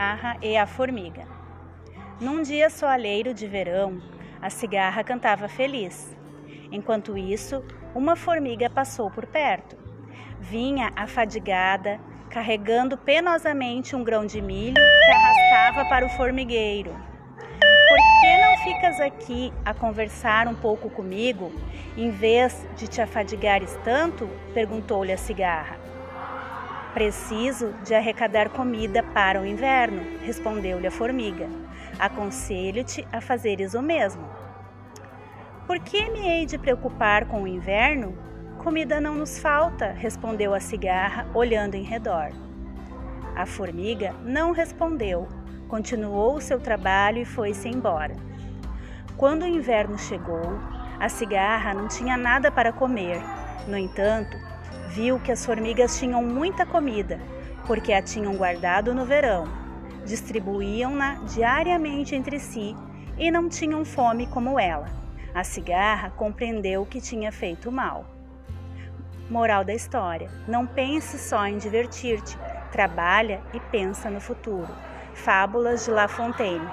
cigarra e a formiga. Num dia soalheiro de verão, a cigarra cantava feliz. Enquanto isso, uma formiga passou por perto. Vinha afadigada, carregando penosamente um grão de milho que arrastava para o formigueiro. Por que não ficas aqui a conversar um pouco comigo, em vez de te afadigares tanto? perguntou-lhe a cigarra. Preciso de arrecadar comida para o inverno, respondeu-lhe a formiga. Aconselho-te a fazeres o mesmo. Por que me hei de preocupar com o inverno? Comida não nos falta, respondeu a cigarra, olhando em redor. A formiga não respondeu, continuou o seu trabalho e foi-se embora. Quando o inverno chegou, a cigarra não tinha nada para comer. No entanto, viu que as formigas tinham muita comida, porque a tinham guardado no verão. Distribuíam-na diariamente entre si e não tinham fome como ela. A cigarra compreendeu que tinha feito mal. Moral da história: não pense só em divertir-te, trabalha e pensa no futuro. Fábulas de La Fontaine.